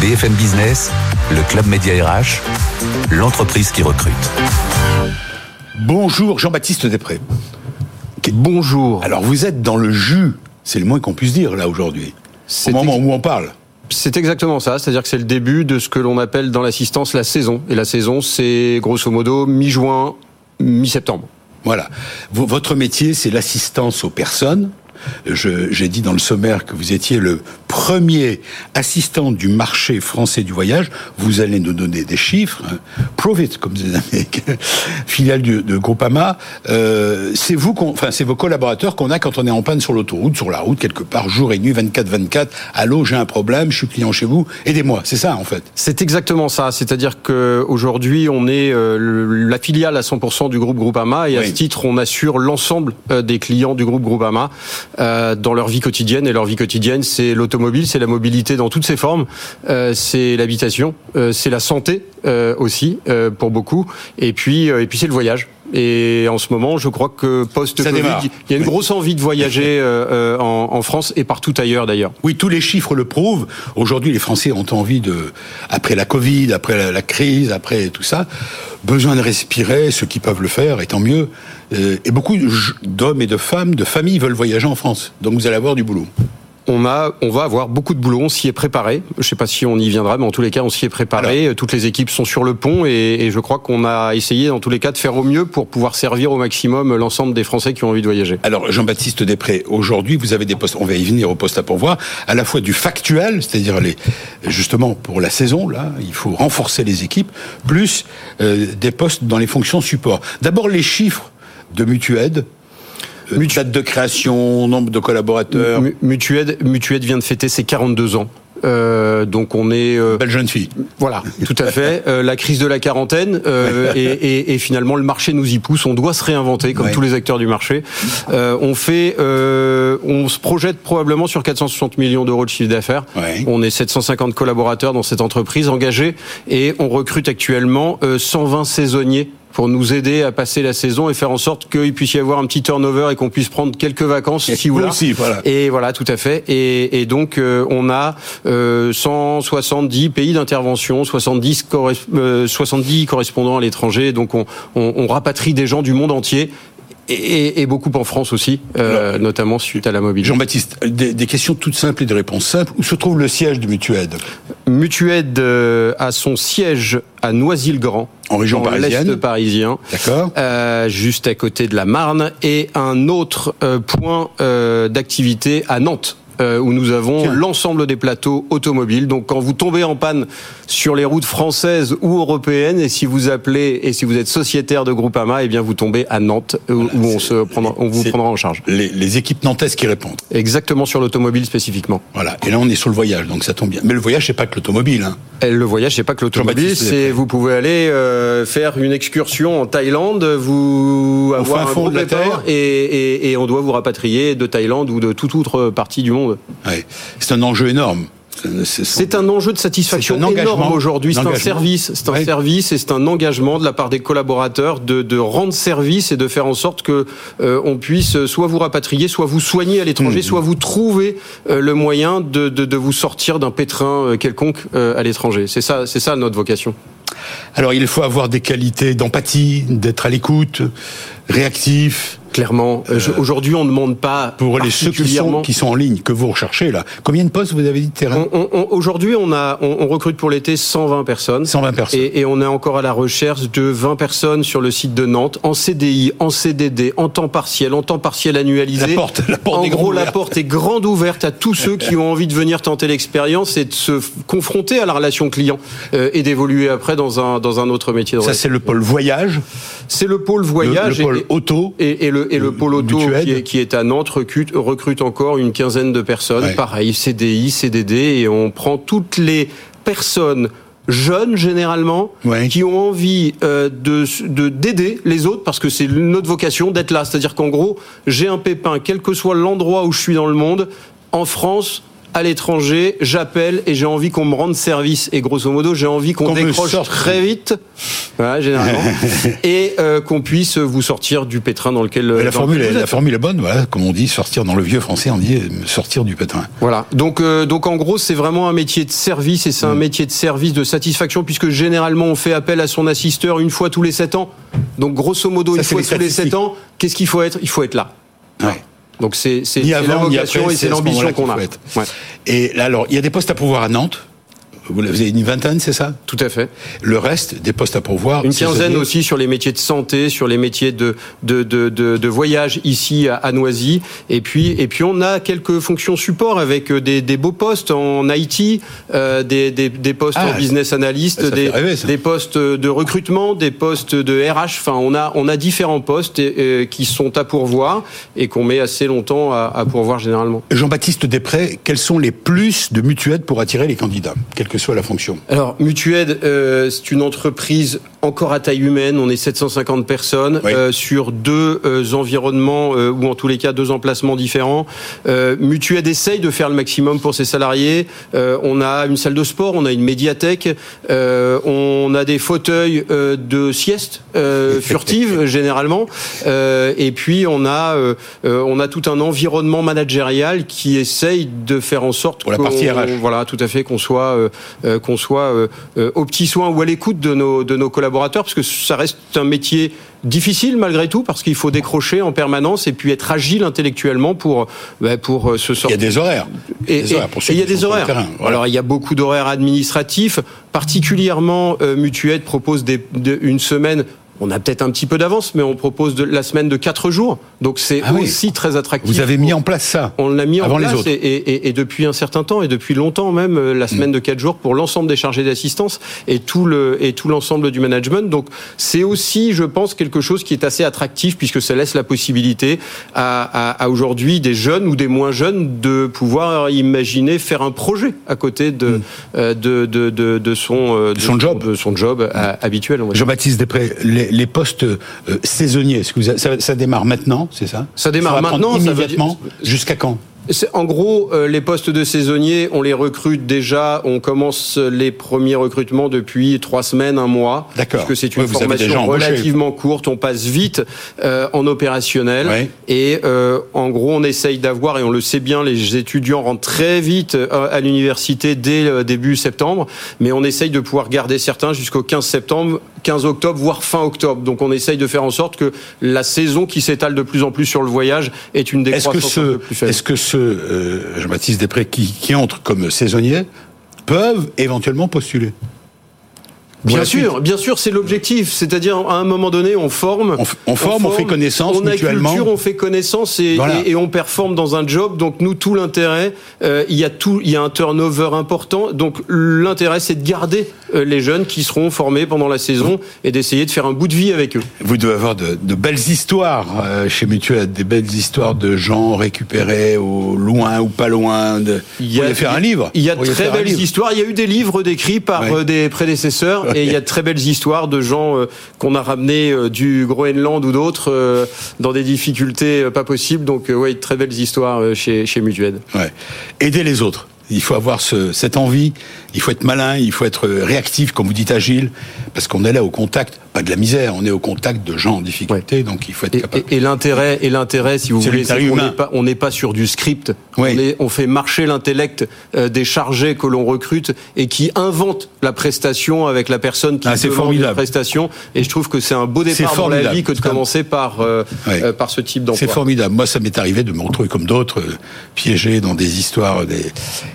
BFM Business, le Club Média RH, l'entreprise qui recrute. Bonjour Jean-Baptiste Després. Bonjour. Alors vous êtes dans le jus, c'est le moins qu'on puisse dire là aujourd'hui. Au moment où on parle. C'est exactement ça, c'est-à-dire que c'est le début de ce que l'on appelle dans l'assistance la saison. Et la saison, c'est grosso modo mi-juin, mi-septembre. Voilà. votre métier, c'est l'assistance aux personnes, j'ai dit dans le sommaire que vous étiez le premier assistant du marché français du voyage. Vous allez nous donner des chiffres. Hein. Prove it, comme les Américains. Filiale de Groupama. Euh, c'est vous, enfin c'est vos collaborateurs qu'on a quand on est en panne sur l'autoroute, sur la route quelque part, jour et nuit, 24-24. Allô, j'ai un problème, je suis client chez vous. Aidez-moi. C'est ça en fait. C'est exactement ça. C'est-à-dire que aujourd'hui, on est euh, la filiale à 100% du groupe Groupama et à ce titre, on assure l'ensemble euh, des clients du groupe Groupama euh, dans leur vie quotidienne. Et leur vie quotidienne, c'est c'est la mobilité dans toutes ses formes, euh, c'est l'habitation, euh, c'est la santé aussi pour beaucoup, et puis et puis c'est le voyage. Et en ce moment, je crois que post-Covid, il y a une grosse envie de voyager en, en, France et partout ailleurs d'ailleurs. Oui, tous les chiffres le prouvent. Aujourd'hui, les Français ont envie de, après la Covid, après la, la crise, après tout ça, besoin de respirer, ceux qui peuvent le faire, et tant mieux. Euh, et beaucoup d'hommes et de femmes, de familles veulent voyager en France. Donc vous allez avoir du boulot on a, on va avoir beaucoup de boulot. On s'y est préparé. Je ne sais pas si on y viendra, mais en tous les cas, on s'y est préparé. Toutes les équipes sont sur le pont et, je crois qu'on a essayé, dans tous les cas, de faire au mieux pour pouvoir servir au maximum l'ensemble des Français qui ont envie de voyager. Alors, Jean-Baptiste Després, aujourd'hui, vous avez des postes. On va y venir au poste à pourvoir, à la fois du factuel, c'est-à-dire les, justement pour la saison. Là, il faut renforcer les équipes, plus euh, des postes dans les fonctions support. D'abord, les chiffres de Mutued, Mutued de création, nombre de collaborateurs. Mutued, Mutued vient de fêter ses 42 ans. Euh, donc on est euh, belle jeune fille. Voilà, tout à fait. Euh, la crise de la quarantaine euh, et, et, et, finalement le marché nous y pousse. On doit se réinventer comme tous les acteurs du marché. Euh, on fait, on se projette probablement sur 460 millions d'euros de chiffre d'affaires. On est 750 collaborateurs dans cette entreprise engagée et on recrute actuellement 120 saisonniers pour nous aider à passer la saison et faire en sorte qu'il puisse y avoir un petit turnover et qu'on puisse prendre quelques vacances si vous Aussi, voilà. Et voilà, tout à fait. Et, et donc euh, on a euh, 170 pays d'intervention, 70, 70 correspondants à l'étranger. Donc on, on, on rapatrie des gens du monde entier et, et, beaucoup en France aussi, euh, notamment suite à la mobilité. Jean-Baptiste, des, des, questions toutes simples et des réponses simples. Où se trouve le siège de Mutued Mutued euh, a son siège à Noisy-le-Grand. En région parisienne. l'est parisien. D'accord. Euh, juste à côté de la Marne. Et un autre euh, point euh, d'activité à Nantes. Euh, où nous avons l'ensemble des plateaux automobiles. Donc quand vous tombez en panne sur les routes françaises ou européennes, et si vous appelez et si vous êtes sociétaire de Groupama, eh bien vous tombez à Nantes où on se prendra, on vous prendra en charge. Les, les équipes nantaises qui répondent. Exactement sur l'automobile spécifiquement. Voilà. Et là on est sur le voyage, donc ça tombe bien. Mais le voyage c'est pas que l'automobile. Hein. Le voyage c'est pas que l'automobile, c'est vous pouvez aller euh, faire une excursion en Thaïlande, vous avoir un fond de la terre et, et, et on doit vous rapatrier de Thaïlande ou de toute autre partie du monde. C'est un enjeu énorme. C'est un enjeu de satisfaction énorme aujourd'hui. C'est un service, c'est un service et c'est un engagement de la part des collaborateurs de, de rendre service et de faire en sorte que euh, on puisse soit vous rapatrier, soit vous soigner à l'étranger, mmh. soit vous trouver euh, le moyen de, de, de vous sortir d'un pétrin euh, quelconque à l'étranger. C'est ça, c'est ça notre vocation. Alors il faut avoir des qualités d'empathie, d'être à l'écoute, réactif, Clairement, euh, aujourd'hui, on ne demande pas pour les ceux qui sont, qui sont en ligne que vous recherchez là. Combien de postes vous avez dit de terrain Aujourd'hui, on a on, recrute pour l'été 120 personnes. 120 personnes. Et, et, on est encore à la recherche de 20 personnes sur le site de Nantes en CDI, en CDD, en temps partiel, en temps partiel annualisé. La porte, la porte en est gros, la porte est grande ouverte à tous ceux qui ont envie de venir tenter l'expérience et de se confronter à la relation client euh, et d'évoluer après dans un dans un autre métier. De Ça, c'est le pôle voyage. C'est le pôle voyage. Le, pôle auto. Et, et, le et le pôle auto qui est, à Nantes recrute, recrute encore une quinzaine de personnes. Pareil, CDI, CDD, et on prend toutes les personnes jeunes généralement qui ont envie euh, de d'aider les autres parce que c'est notre vocation d'être là. C'est-à-dire qu'en gros, j'ai un pépin, quel que soit l'endroit où je suis dans le monde, en France, à l'étranger, j'appelle et j'ai envie qu'on me rende service. Et grosso modo, j'ai envie qu'on décroche très vite, voilà, généralement, et euh, qu'on puisse vous sortir du pétrin dans lequel. la, formule, est, la formule est bonne, voilà, comme on dit, sortir dans le vieux français, on dit sortir du pétrin. Voilà. Donc, euh, donc en gros, c'est vraiment un métier de service et c'est un mm. métier de service de satisfaction puisque généralement on fait appel à son assisteur une fois tous les 7 ans. Donc grosso modo, une fois tous les 7 ans, qu'est-ce qu'il faut être? Il faut être là. Ouais. Donc c'est la vocation et c'est l'ambition qu'on a. Ouais. Et là, alors, il y a des postes à pouvoir à Nantes. Vous avez une vingtaine, c'est ça Tout à fait. Le reste, des postes à pourvoir Une quinzaine aussi sur les métiers de santé, sur les métiers de, de, de, de, de voyage ici à, Noisy. Et puis, et puis on a quelques fonctions support avec euh, des, des beaux postes en IT, euh, des, des, des, postes en ah, business analyst, des, des postes de recrutement, des postes de RH. Enfin, on a, on a différents postes et, qui sont à pourvoir et qu'on met assez longtemps à, à pourvoir généralement. Jean-Baptiste Després, quels sont les plus de mutuelles pour attirer les candidats Alors, Mutued, euh, c'est une entreprise encore à taille humaine. On est 750 personnes euh, sur deux euh, environnements ou en tous les cas deux emplacements différents. Mutued essaye de faire le maximum pour ses salariés. on a une salle de sport, on a une médiathèque, on a des fauteuils de sieste furtive généralement, et puis on a on a tout un environnement managérial qui essaye de faire en sorte pour la partie RH. Voilà, tout à fait, qu'on soit euh, qu'on soit euh, euh, au petit soin ou à l'écoute de nos, de nos collaborateurs, parce que ça reste un métier difficile malgré tout parce qu'il faut décrocher en permanence et puis être agile intellectuellement pour bah, pour se sortir. Il y a des horaires. Et, il y a des horaires. Alors il y a beaucoup d'horaires administratifs, particulièrement euh, Mutuette propose des, une semaine on a peut-être un petit peu d'avance, mais on propose de, la semaine de 4 jours. Donc c'est ah aussi très attractif. Vous avez mis en place ça On l'a mis en place Et, et, et, depuis un certain temps, et depuis longtemps même, euh, la semaine mm. de 4 jours pour l'ensemble des chargés d'assistance et tout le et tout l'ensemble du management. Donc c'est aussi, je pense, quelque chose qui est assez attractif puisque ça laisse la possibilité à, à, à aujourd'hui des jeunes ou des moins jeunes de pouvoir imaginer faire un projet à côté de, mm. euh, de, de, de, de, son, euh, de son job, de son job habituel. Jean-Baptiste Després, les, les postes euh, saisonniers, que ça, ça, démarre maintenant, c'est ça? Ça démarre maintenant. Immédiatement. Jusqu'à quand? En gros, euh, les postes de saisonniers, on les recrute déjà. On commence les premiers recrutements depuis trois semaines, un mois. D'accord. Parce que c'est une formation relativement courte. On passe vite euh, en opérationnel. Et euh, en gros, on essaye d'avoir, et on le sait bien, les étudiants rentrent très vite à l'université dès début septembre. Mais on essaye de pouvoir garder certains jusqu'au 15 septembre, 15 octobre, voire fin octobre. Donc on essaye de faire en sorte que la saison qui s'étale de plus en plus sur le voyage est une décroissance est plus faible. Est-ce que ce euh, Jean-Baptiste Després, qui, qui entrent comme saisonniers, peuvent éventuellement postuler Bien sûr, bien sûr, c'est l'objectif. C'est-à-dire, à un moment donné, on forme. On, forme, on, fait connaissance on mutuellement. Culture, on fait connaissance et, et, on performe dans un job. Donc, nous, tout l'intérêt, euh, il y a tout, il y a un turnover important. Donc, l'intérêt, c'est de garder euh, les jeunes qui seront formés pendant la saison et d'essayer de faire un bout de vie avec eux. Vous devez avoir de, de belles histoires euh, chez Mutuel, des belles histoires de gens récupérés au loin ou pas loin. De... Il y a, faire un livre. Il y a de très belles histoires. Il y a eu des livres décrits par des prédécesseurs. Et il y a de très belles histoires de gens euh, qu'on a ramenés euh, du Groenland ou d'autres euh, dans des difficultés pas possibles. Donc, oui, très belles histoires chez, chez Mutued. Ouais. Aider les autres. Il faut avoir ce, cette envie, il faut être malin, il faut être réactif, comme vous dites, agile, parce qu'on est là au contact, pas de la misère, on est au contact de gens en difficulté, donc il faut être capable. Et, l'intérêt, et l'intérêt, si vous voulez, c'est qu'on n'est pas, on n'est pas sur du script. On, est, on fait marcher l'intellect euh, des chargés que l'on recrute et qui inventent la prestation avec la personne qui ah, demande la prestation. Et je trouve que c'est un beau départ dans la vie que de commencer par euh, euh, par ce type d'emploi. C'est formidable. Moi, ça m'est arrivé de me retrouver comme d'autres piégés dans des histoires des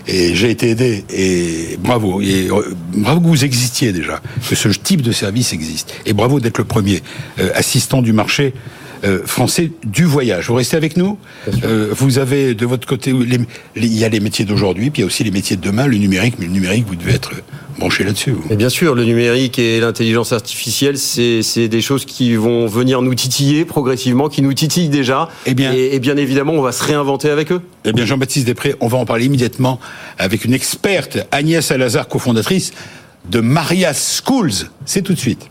et j'ai été aidé. Et bravo. Et euh, bravo que vous existiez déjà, que ce type de service existe. Et bravo d'être le premier euh, assistant du marché euh, français du voyage. Vous restez avec nous euh, Vous avez de votre côté, il y a les métiers d'aujourd'hui, puis il y a aussi les métiers de demain, le numérique, mais le numérique, vous devez être branché là-dessus. Bien sûr, le numérique et l'intelligence artificielle, c'est des choses qui vont venir nous titiller progressivement, qui nous titillent déjà. Eh bien, et, bien évidemment, on va se réinventer avec eux. Eh bien, Jean-Baptiste Després, on va en parler immédiatement avec une experte, Agnès Alazar, cofondatrice de Maria Schools. C'est tout de suite.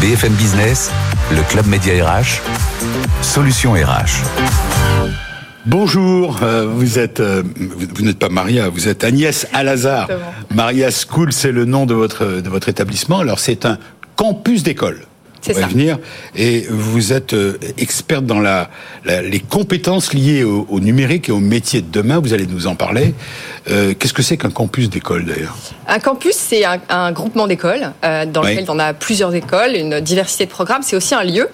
BFM Business, le Club Média RH, Solution RH. Bonjour, euh, vous êtes, euh, vous, n'êtes pas Maria, vous êtes Agnès Alazar. Maria School, c'est le nom de votre de votre établissement. Alors c'est un campus d'école. C'est ça. Venir. Et vous êtes euh, experte dans la, les compétences liées au, numérique et au métier de demain. Vous allez nous en parler. Qu'est-ce que c'est qu'un campus d'école d'ailleurs? Un campus, c'est un, groupement d'écoles dans lequel on a plusieurs écoles, une diversité de programmes. C'est aussi un lieu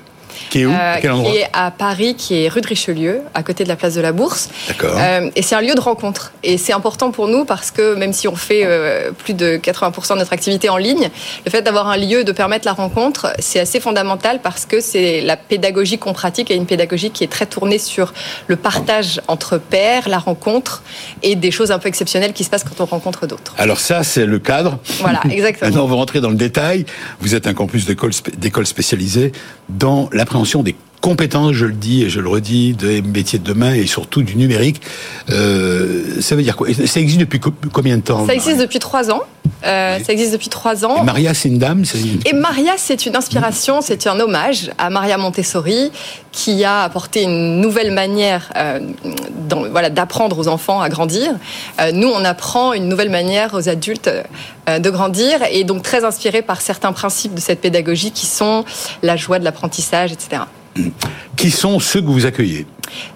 qui est où? Euh, Quel endroit? Qui est à Paris, qui est rue de Richelieu, à côté de la place de la Bourse. D'accord. Euh, et c'est un lieu de rencontre. Et c'est important pour nous parce que même si on fait euh, plus de 80% de notre activité en ligne, le fait d'avoir un lieu de permettre la rencontre, c'est assez fondamental parce que c'est la pédagogie qu'on pratique et une pédagogie qui est très tournée sur le partage entre pairs, la rencontre et des choses un peu exceptionnelles qui se passent quand on rencontre d'autres. Alors ça, c'est le cadre. Voilà, exactement. Maintenant, on va rentrer dans le détail. Vous êtes un campus d'école spécialisée dans la l'appréhension des compétences, je le dis et je le redis, des métiers de demain et surtout du numérique. Euh, ça veut dire quoi? Ça existe depuis combien de temps Ça existe depuis trois ans. Euh, ça existe depuis trois ans. Et Maria, c'est une dame Et Maria, c'est une inspiration, c'est un hommage à Maria Montessori, qui a apporté une nouvelle manière euh, voilà, d'apprendre aux enfants à grandir. Euh, nous, on apprend une nouvelle manière aux adultes de grandir, et donc très inspiré par certains principes de cette pédagogie qui sont la joie de l'apprentissage, etc. Qui sont ceux que vous accueillez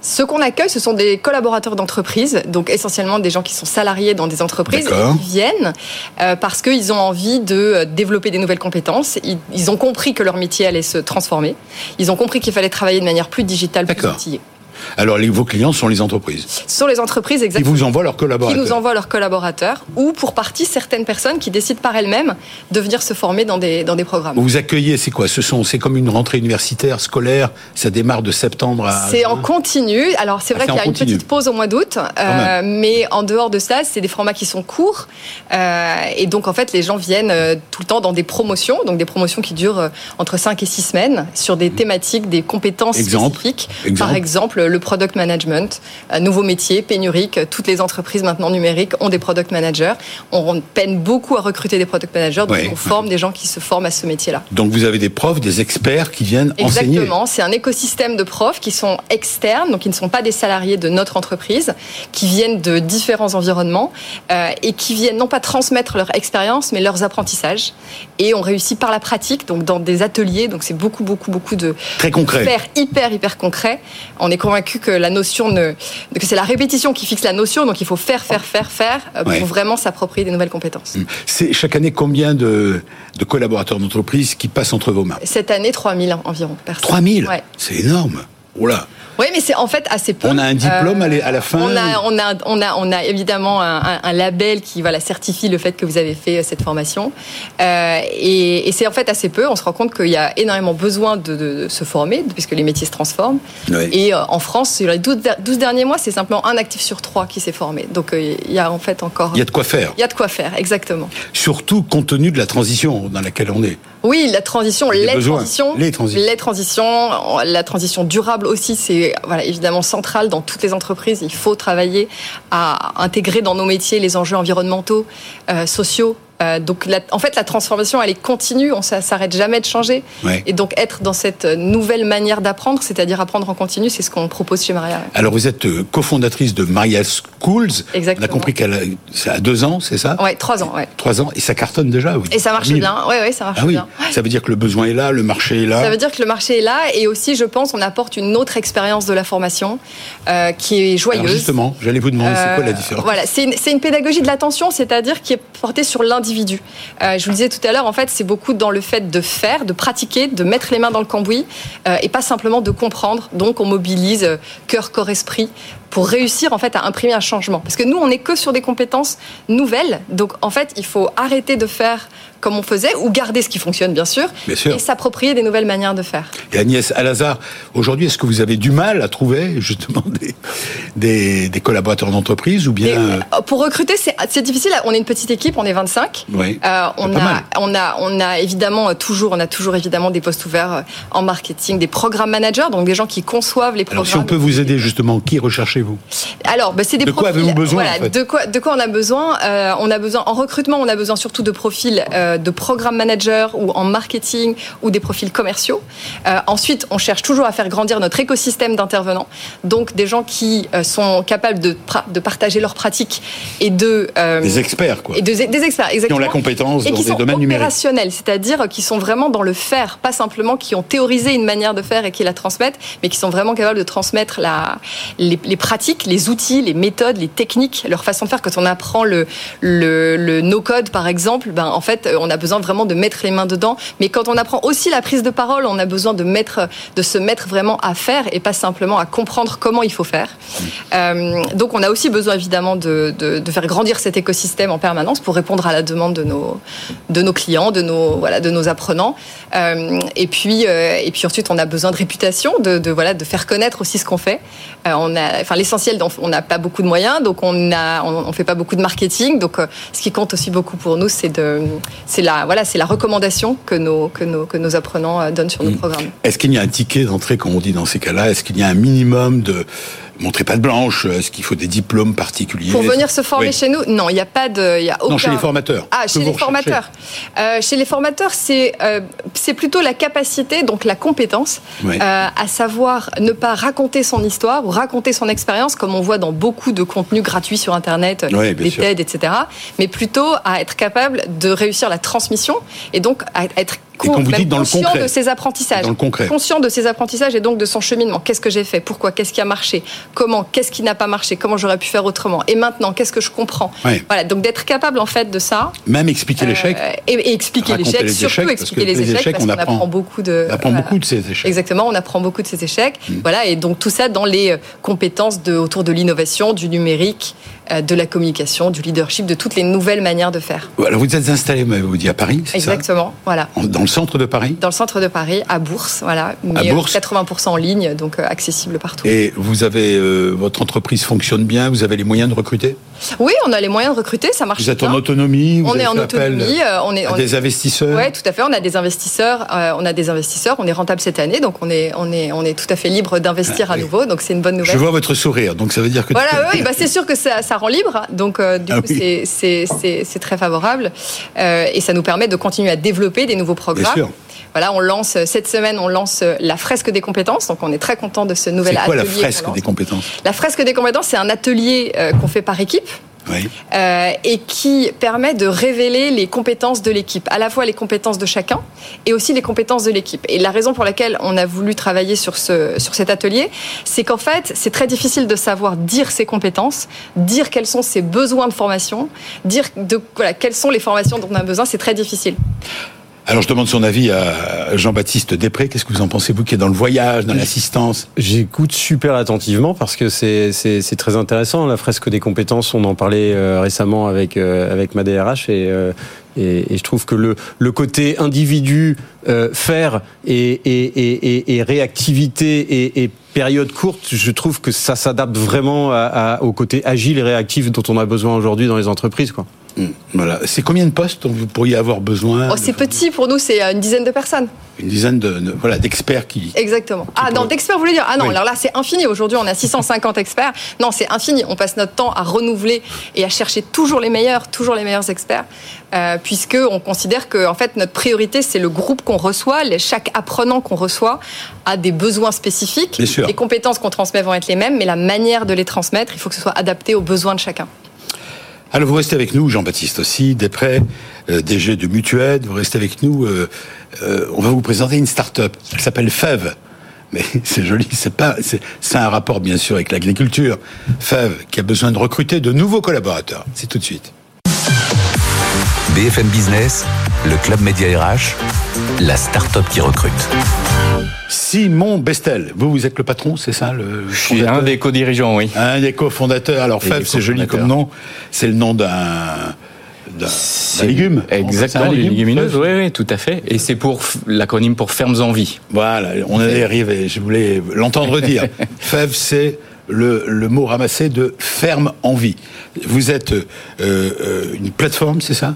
ceux qu'on accueille, ce sont des collaborateurs d'entreprise, donc essentiellement des gens qui sont salariés dans des entreprises et qui viennent euh, parce qu'ils ont envie de euh, développer des nouvelles compétences. Ils, ont compris que leur métier allait se transformer. Ils ont compris qu'il fallait travailler de manière plus digitale, plus outillée. Alors, vos clients sont les entreprises Ce sont les entreprises, exactement. Qui vous envoient leurs collaborateurs Qui nous envoient leurs collaborateurs, ou pour partie, certaines personnes qui décident par elles-mêmes de venir se former dans des, dans des programmes. Vous accueillez, c'est quoi? Ce sont, C'est comme une rentrée universitaire, scolaire, ça démarre de septembre à... C'est en continu. Alors, c'est ah, vrai qu'il y a une petite pause au mois d'août, euh, mais en dehors de ça, c'est des formats qui sont courts. Euh, et donc, en fait, les gens viennent euh, tout le temps dans des promotions, donc des promotions qui durent entre 5 et 6 semaines, sur des thématiques, des compétences spécifiques. Par exemple, le product management, nouveau métier, pénurique. Toutes les entreprises maintenant numériques ont des product managers. On peine beaucoup à recruter des product managers, donc on forme des gens qui se forment à ce métier-là. Donc vous avez des profs, des experts qui viennent enseigner. Exactement, c'est un écosystème de profs qui sont externes, donc qui ne sont pas des salariés de notre entreprise, qui viennent de différents environnements euh, et qui viennent non pas transmettre leur expérience, mais leurs apprentissages. Et on réussit par la pratique, donc dans des ateliers, donc c'est beaucoup, beaucoup, beaucoup de très concret, hyper, hyper, hyper concret. On est convaincu que la notion ne, que c'est la répétition qui fixe la notion, donc il faut faire, faire, faire, faire euh, pour vraiment s'approprier des nouvelles compétences. Hum. C'est chaque année combien de, de collaborateurs d'entreprise qui passent entre vos mains? Cette année, 3000 environ. 3000 ouais. C'est énorme. Oula. Oui, mais c'est en fait assez peu. On a un diplôme euh, à la fin. On a, on a, on a, on a évidemment un, label qui voilà certifie le fait que vous avez fait euh, cette formation. Euh, et, c'est en fait assez peu. On se rend compte qu'il y a énormément besoin de, se former puisque les métiers se transforment. Et en France, sur les 12, derniers mois, c'est simplement un actif sur trois qui s'est formé. Donc il y a en fait encore. Il y a de quoi faire. Il y a de quoi faire, exactement. Surtout compte tenu de la transition dans laquelle on est. Oui, la transition, les, transitions, les transitions, les transitions, la transition durable aussi, c'est voilà évidemment central dans toutes les entreprises. Il faut travailler à intégrer dans nos métiers les enjeux environnementaux, euh, sociaux, euh, donc, en fait, la transformation, elle est continue, on s'arrête jamais de changer. Et donc, être dans cette nouvelle manière d'apprendre, c'est-à-dire apprendre en continu, c'est ce qu'on propose chez Maria. Alors, vous êtes euh, cofondatrice de Maria Schools. Exactement. On a compris qu'elle a, deux ans, c'est ça? Oui, trois ans. Ouais. Trois ans, et ça cartonne déjà. Et ça marche bien. Oui, oui, ça marche ah oui. bien. Ça veut dire que le besoin est là, le marché est là. Ça veut dire que le marché est là, et aussi, je pense, on apporte une autre expérience de la formation euh, qui est joyeuse. Alors justement, j'allais vous demander, c'est quoi la différence? Voilà, c'est une, une, pédagogie de l'attention, c'est-à-dire qui est portée sur l'individu. Euh, je vous le disais tout à l'heure, en fait, c'est beaucoup dans le fait de faire, de pratiquer, de mettre les mains dans le cambouis euh, et pas simplement de comprendre. Donc, on mobilise euh, cœur, corps, esprit pour réussir en fait à imprimer un changement. Parce que nous, on n'est que sur des compétences nouvelles. Donc, en fait, il faut arrêter de faire comme on faisait, ou garder ce qui fonctionne, bien sûr, et s'approprier des nouvelles manières de faire. Et Agnès Alazar, aujourd'hui, est-ce que vous avez du mal à trouver justement des, des, collaborateurs d'entreprise ou bien euh, Pour recruter, c'est difficile. On est une petite équipe, on est 25. Oui. Euh, on, a, on, a, on a évidemment toujours, on a toujours évidemment des postes ouverts euh, en marketing, des programmes managers, donc des gens qui conçoivent les programmes. Alors, si on peut vous aider justement, qui recherchez-vous? Alors, bah, c'est des de quoi avez-vous besoin voilà, de quoi, de quoi on a besoin? On a besoin en recrutement, on a besoin surtout de profils de programme manager ou en marketing ou des profils commerciaux. ensuite, on cherche toujours à faire grandir notre écosystème d'intervenants, donc des gens qui sont capables de, de partager leurs pratiques et de des experts quoi. Et des experts exactement. Qui ont la compétence dans des domaines numériques. c'est-à-dire qui sont vraiment dans le faire, pas simplement qui ont théorisé une manière de faire et qui la transmettent, mais qui sont vraiment capables de transmettre la, les, pratiques, les outils, les méthodes, les techniques, leur façon de faire. Quand on apprend le, le, no-code, par exemple, ben, en fait, on a besoin vraiment de mettre les mains dedans. Mais quand on apprend aussi la prise de parole, on a besoin de, mettre, de se mettre vraiment à faire et pas simplement à comprendre comment il faut faire. Euh, donc, on a aussi besoin, évidemment, de, faire grandir cet écosystème en permanence pour répondre à la demande de nos, clients, de nos, apprenants. Euh, et, puis, euh, et puis ensuite, on a besoin de réputation, de, faire connaître aussi ce qu'on fait. Enfin, l'essentiel, on n'a pas beaucoup de moyens, donc on on, fait pas beaucoup de marketing. Donc, ce qui compte aussi beaucoup pour nous, c'est de, c'est la, voilà, c'est la recommandation que nos, que nos, que nos apprenants donnent sur nos mm. programmes. Est-ce qu'il y a un ticket d'entrée, comme on dit dans ces cas-là? Est-ce qu'il y a un minimum de montrer pas de blanche Est-ce qu'il faut des diplômes particuliers Pour venir se former chez nous Non, il n'y a pas de, y a aucun. Non, chez les formateurs. Ah, chez les formateurs. Euh, chez les formateurs, c'est euh, c'est plutôt la capacité, donc la compétence, euh, à savoir ne pas raconter son histoire ou raconter son expérience, comme on voit dans beaucoup de contenus gratuits sur Internet, les TED, etc. Mais plutôt à être capable de réussir la transmission et donc à être conscient de ses apprentissages, conscient de ses apprentissages et donc de son cheminement. Qu'est-ce que j'ai fait? Pourquoi? Qu'est-ce qui a marché? Comment? Qu'est-ce qui n'a pas marché? Comment j'aurais pu faire autrement? Et maintenant, qu'est-ce que je comprends? Voilà, donc d'être capable en fait de ça. Même expliquer l'échec. Euh, et, expliquer l'échec, surtout expliquer les, échecs, parce qu'on apprend, beaucoup de. On apprend beaucoup de ces échecs. Exactement, on apprend beaucoup de ces échecs. Mm. Voilà, et donc tout ça dans les euh, compétences de, autour de l'innovation, du numérique, euh, de la communication, du leadership, de toutes les nouvelles manières de faire. Alors vous êtes installé, vous dit à Paris, c'est Exactement, voilà. Dans le centre de Paris Dans le centre de Paris, à Bourse, voilà. à Bourse. 80% en ligne, donc euh, accessible partout. Et vous avez, euh, votre entreprise fonctionne bien, vous avez les moyens de recruter Oui, on a les moyens de recruter, ça marche Vous êtes en autonomie On est en autonomie. on est, des investisseurs Oui, tout à fait, on a des investisseurs, on a des investisseurs, on est rentable cette année, donc on est, on est, on est tout à fait libre d'investir ah, à nouveau, donc c'est une bonne nouvelle. Je vois votre sourire, donc ça veut dire que... Voilà, oui, bah, c'est sûr que ça, ça rend libre, donc euh, du ah coup, c'est très favorable. Euh, et ça nous permet de continuer à développer des nouveaux programmes. Voilà, on lance cette semaine, on lance la fresque des compétences. Donc, on est très content de ce nouvel atelier. C'est quoi la fresque des compétences? La fresque des compétences, c'est un atelier euh, qu'on fait par équipe. Euh, et qui permet de révéler les compétences de l'équipe, à la fois les compétences de chacun et aussi les compétences de l'équipe. Et la raison pour laquelle on a voulu travailler sur, ce, sur cet atelier, c'est qu'en fait, c'est très difficile de savoir dire ses compétences, dire quels sont ses besoins de formation, dire de, voilà, quelles sont les formations dont on a besoin, c'est très difficile. Alors je demande son avis à Jean-Baptiste Després. Qu'est-ce que vous en pensez, vous qui êtes dans le voyage, dans l'assistance? J'écoute super attentivement parce que c'est très intéressant. La fresque des compétences, on en parlait euh, récemment avec, euh, avec ma DRH euh, et, et, je trouve que le, le côté individu, faire et, et, et, réactivité et, période courte, je trouve que ça s'adapte vraiment au côté agile et réactif dont on a besoin aujourd'hui dans les entreprises. Quoi. Hmm, voilà. C'est combien de postes dont vous pourriez avoir besoin oh, C'est petit pour nous, c'est une dizaine de personnes. Une dizaine de, voilà d'experts qui. Exactement. ah non, d'experts, vous voulez dire? Ah non, alors là c'est infini. Aujourd'hui, on a 650 experts. Non, c'est infini. On passe notre temps à renouveler et à chercher toujours les meilleurs, toujours les meilleurs experts, euh, puisque on considère que en fait notre priorité c'est le groupe qu'on reçoit. chaque apprenant qu'on reçoit a des besoins spécifiques. Les compétences qu'on transmet vont être les mêmes, mais la manière de les transmettre, il faut que ce soit adapté aux besoins de chacun. Alors vous restez avec nous, Jean-Baptiste aussi, Després, euh, DG de Mutued, vous restez avec nous. Euh, euh, on va vous présenter une start-up. Elle s'appelle FEV. Mais c'est joli, c'est pas, c'est un rapport bien sûr avec l'agriculture. FEV qui a besoin de recruter de nouveaux collaborateurs. C'est tout de suite. BFM Business, le club média RH, la start-up qui recrute. Simon Bestel, vous, vous êtes le patron, c'est ça le Je suis un des co-dirigeants, oui. Un des cofondateurs. Alors, FEV, c'est joli comme nom. C'est le nom d'un d'un légume. Exactement, une légumineuse, oui, oui, tout à fait. Et c'est pour l'acronyme pour Fermes en vie. Voilà, on est arrivé, je voulais l'entendre dire. FEV, c'est le, le, mot ramassé de ferme en vie. Vous êtes euh, euh, une plateforme, c'est ça?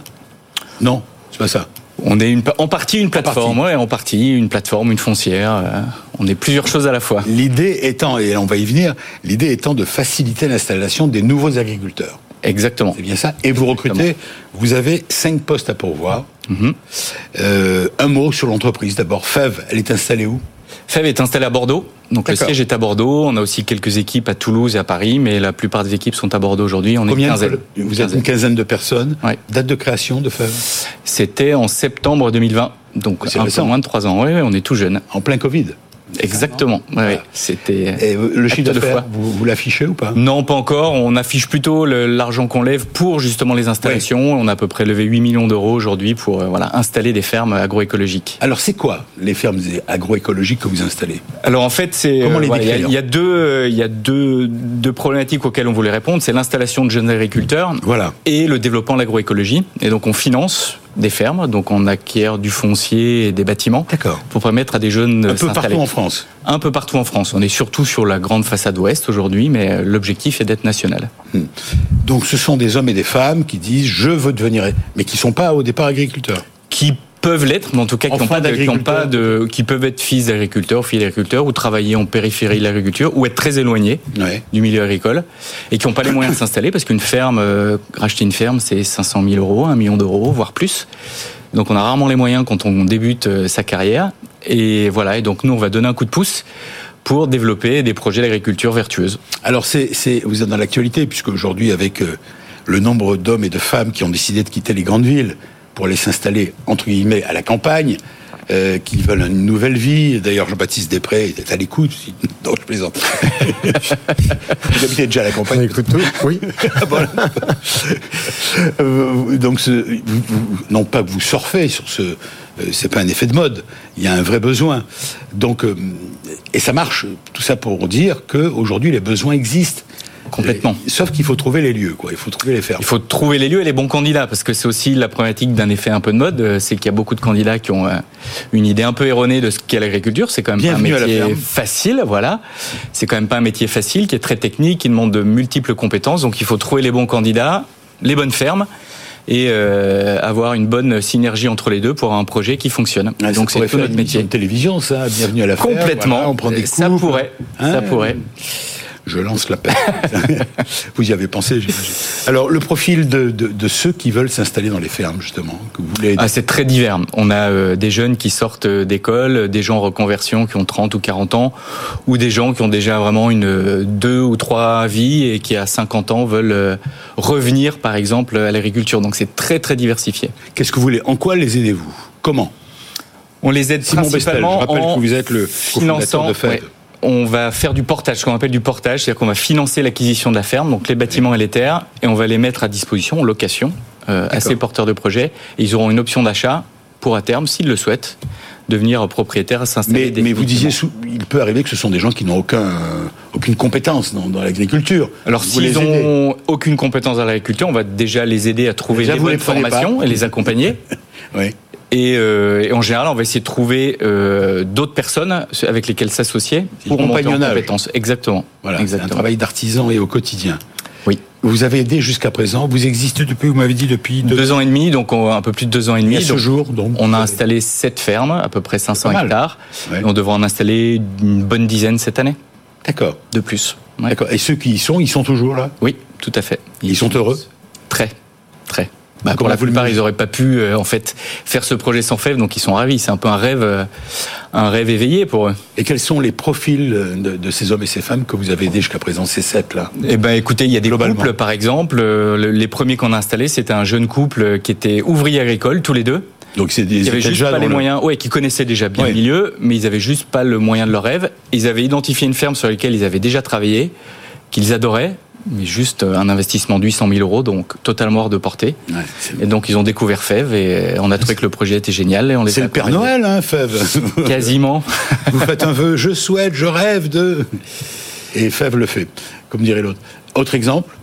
Non, c'est pas ça. On est une, en partie une plateforme, en en partie une plateforme, une foncière. Euh, on est plusieurs choses à la fois. L'idée étant, et on va y venir, l'idée étant de faciliter l'installation des nouveaux agriculteurs. Exactement. C'est bien ça. Et vous recrutez, vous avez cinq postes à pourvoir. Mhm. Euh, un mot sur l'entreprise d'abord. Fève, elle est installée où? Fève est installée à Bordeaux. Donc le siège est à Bordeaux. On a aussi quelques équipes à Toulouse et à Paris, mais la plupart des équipes sont à Bordeaux aujourd'hui. On est une quinzaine. Vous êtes une quinzaine de personnes. Date de création de Fève C'était en septembre 2020. Donc un peu moins de trois ans. Oui, on est tout jeune. En plein Covid. Exactement. Ouais, C'était. Et le chiffre d'affaires, vous, vous l'affichez ou pas Non, pas encore. On affiche plutôt l'argent qu'on lève pour justement les installations. On a à peu près levé 8 millions d'euros aujourd'hui pour euh, voilà installer des fermes agroécologiques. Alors c'est quoi les fermes agroécologiques que vous installez? Alors en fait, c'est il y, a deux il y a deux, deux problématiques auxquelles on voulait répondre. C'est l'installation de jeunes agriculteurs. Voilà. Et le développement de l'agroécologie. Et donc on finance des fermes, donc on acquiert du foncier et des bâtiments pour permettre à des jeunes un peu partout en France. Un peu partout en France. On est surtout sur la grande façade ouest aujourd'hui, mais l'objectif est d'être national. Hmm. Donc ce sont des hommes et des femmes qui disent je veux devenir, mais qui sont pas au départ agriculteurs. Qui peuvent l'être, mais en tout cas qui, pas de, pas de, qui peuvent être fils d'agriculteurs, filles d'agriculteurs, ou travailler en périphérie de l'agriculture, ou être très éloignés du milieu agricole, et qui n'ont pas les moyens de s'installer, parce qu'une ferme, euh, racheter une ferme, c'est 500 000 euros, 1 million d'euros, voire plus. Donc on a rarement les moyens quand on débute euh, sa carrière, et voilà. Et donc nous, on va donner un coup de pouce pour développer des projets d'agriculture vertueuse. Alors c'est, vous êtes dans l'actualité, puisque aujourd'hui, avec euh, le nombre d'hommes et de femmes qui ont décidé de quitter les grandes villes pour aller s'installer, entre guillemets, à la campagne, euh, qui veulent une nouvelle vie. D'ailleurs, Jean-Baptiste Després est à l'écoute. Non, je plaisante. vous habitez déjà à la campagne. écoute tout Oui. euh, donc, ce, non pas que vous surfez sur ce... Euh, c'est pas un effet de mode. Il y a un vrai besoin. Donc, euh, et ça marche. Tout ça pour dire qu'aujourd'hui, les besoins existent. Complètement. sauf qu'il faut trouver les lieux, quoi. Il faut trouver les fermes. Il faut trouver les lieux et les bons candidats, parce que c'est aussi la problématique d'un effet un peu de mode, euh, c'est qu'il y a beaucoup de candidats qui ont euh, une idée un peu erronée de ce qu'est l'agriculture. C'est quand même pas un métier facile, voilà. C'est quand même pas un métier facile, qui est très technique, qui demande de multiples compétences. Donc il faut trouver les bons candidats, les bonnes fermes et euh, avoir une bonne synergie entre les deux pour un projet qui fonctionne. Donc c'est tout notre métier. De télévision, ça. Bienvenue à la ferme. Complètement. on prend des ça pourrait. ça hein pourrait je lance l'appel. vous y avez pensé, j'imagine. Alors, le profil de, de, de, ceux qui veulent s'installer dans les fermes, justement, que vous voulez ah, C'est très divers. On a euh, des jeunes qui sortent d'école, des gens en reconversion qui ont 30 ou 40 ans, ou des gens qui ont déjà vraiment une deux ou trois vies et qui, à 50 ans, veulent euh, revenir, par exemple, à l'agriculture. Donc, c'est très, très diversifié. Qu'est-ce que vous voulez? En quoi les aidez-vous? Comment? On les aide Simon principalement Bestel, je rappelle que vous êtes le finançant de FED on va faire du portage, ce qu'on appelle du portage, c'est-à-dire qu'on va financer l'acquisition de la ferme, donc les bâtiments et les terres, et on va les mettre à disposition, en location, euh, à ces porteurs de projets. Et ils auront une option d'achat pour à terme, s'ils le souhaitent, devenir propriétaires à s'installer. Mais, mais vous disiez, il peut arriver que ce sont des gens qui n'ont aucun, aucune compétence dans, l'agriculture. Alors s'ils n'ont aucune compétence dans l'agriculture, on va déjà les aider à trouver les bonnes formations et les accompagner. oui. Euh, et, en général, on va essayer de trouver euh, d'autres personnes avec lesquelles s'associer pour monter en compétences. Exactement. Voilà, c'est un travail d'artisan et au quotidien. Oui. Vous avez aidé jusqu'à présent. Vous existez depuis, vous m'avez dit depuis deux, ans et demi, donc un peu plus de deux ans et demi. Et à ce jour, donc, on a installé sept fermes, à peu près 500 hectares. on devrait en installer une bonne dizaine cette année. D'accord. De plus. D'accord. Et ceux qui y sont, ils sont toujours là? Oui, tout à fait. ils sont heureux? Très, très. Bah, pour la plupart, ils n'auraient pas pu euh, en fait faire ce projet sans fève, donc ils sont ravis. C'est un peu un rêve, euh, un rêve éveillé pour eux. Et quels sont les profils de, ces hommes et ces femmes que vous avez aidés jusqu'à présent, ces sept là? Eh ben, écoutez, il y a des couples, par exemple. Euh, les premiers qu'on a installés, c'était un jeune couple qui était ouvrier agricole, tous les deux. Donc c'est des ils avaient juste pas les moyens, ouais, qui connaissaient déjà bien le milieu, mais ils avaient juste pas le moyen de leur rêve. Ils avaient identifié une ferme sur laquelle ils avaient déjà travaillé, qu'ils adoraient, mais juste euh, un investissement de 800 000 euros, donc totalement hors de portée. et donc ils ont découvert Fève et on a trouvé que le projet était génial. Et on c'est le Père Noël, hein, Fève Quasiment. Vous faites un vœu, je souhaite, je rêve de... Et Fève le fait, comme dirait l'autre. Autre exemple?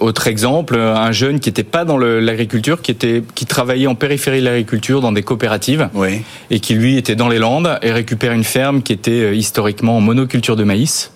Autre exemple, un jeune qui n'était pas dans l'agriculture, qui était, qui travaillait en périphérie de l'agriculture dans des coopératives, oui. et qui lui était dans les Landes et récupère une ferme qui était euh, historiquement en monoculture de maïs,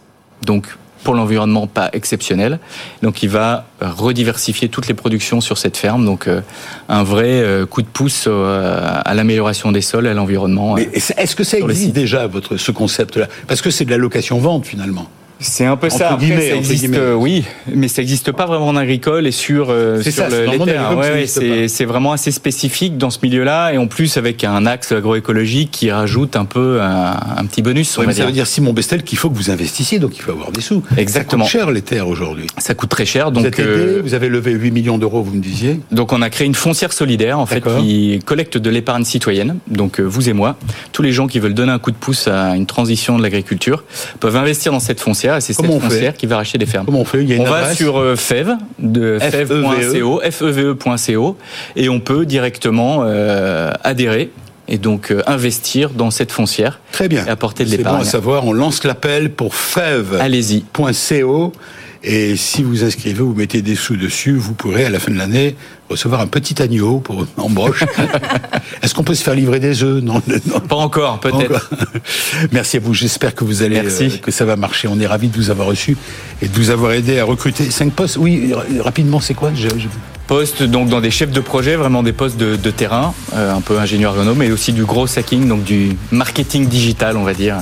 donc pour l'environnement pas exceptionnel. Donc il va rediversifier toutes les productions sur cette ferme. Donc euh, un vrai euh, coup de pouce euh, à l'amélioration des sols, à l'environnement. Est-ce que ça existe déjà votre ce concept-là? Parce que c'est de la location-vente finalement. C'est un peu ça. Après, ça existe, euh, oui, mais ça n'existe pas vraiment en agricole et sur, euh, sur le, les terres. Ouais, ouais, c'est vraiment assez spécifique dans ce milieu-là et en plus avec un axe agroécologique qui rajoute un peu un, un petit bonus. Ouais, mais ça veut dire Simon Bestel qu'il faut que vous investissiez, donc il faut avoir des sous. Exactement. Ça coûte cher les terres aujourd'hui. Ça coûte très cher. Donc vous, êtes aidé, euh, vous avez levé 8 millions d'euros, vous me disiez. Donc on a créé une foncière solidaire en fait qui collecte de l'épargne citoyenne. Donc vous et moi, tous les gens qui veulent donner un coup de pouce à une transition de l'agriculture peuvent investir dans cette foncière et c'est cette foncière qui va racheter des fermes. Comment on fait Il y a une On va sur euh, FEV, de feve.co, feve.co, et on peut directement euh, adhérer et donc euh, investir dans cette foncière. Très bien. Et apporter de l'épargne. C'est bon à savoir, on lance l'appel pour feve.co. Allez-y. Et si vous inscrivez, vous mettez des sous dessus, vous pourrez à la fin de l'année recevoir un petit agneau pour, en broche. Est-ce qu'on peut se faire livrer des œufs? Non, Pas encore, peut-être. Merci à vous. J'espère que vous allez, euh, que ça va marcher. On est ravis de vous avoir reçu et de vous avoir aidé à recruter cinq postes. Oui, rapidement, c'est quoi? Je, je postes donc dans des chefs de projet, vraiment des postes de, de terrain, euh, un peu ingénieur agronome, mais aussi du gros hacking, donc du marketing digital, on va dire.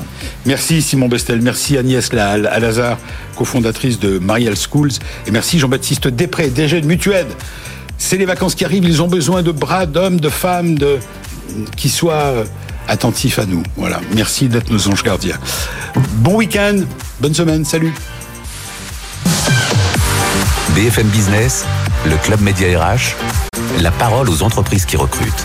Merci Simon Bestel, merci Agnès Alazar, cofondatrice de Marial Schools, et merci Jean-Baptiste Després, DG de Mutued. C'est les vacances qui arrivent, ils ont besoin de bras, d'hommes, de femmes, de qui soient attentifs à nous. Voilà, merci d'être nos anges gardiens. Bon week-end, bonne semaine, salut. BFM Business, le Club Média RH, la parole aux entreprises qui recrutent.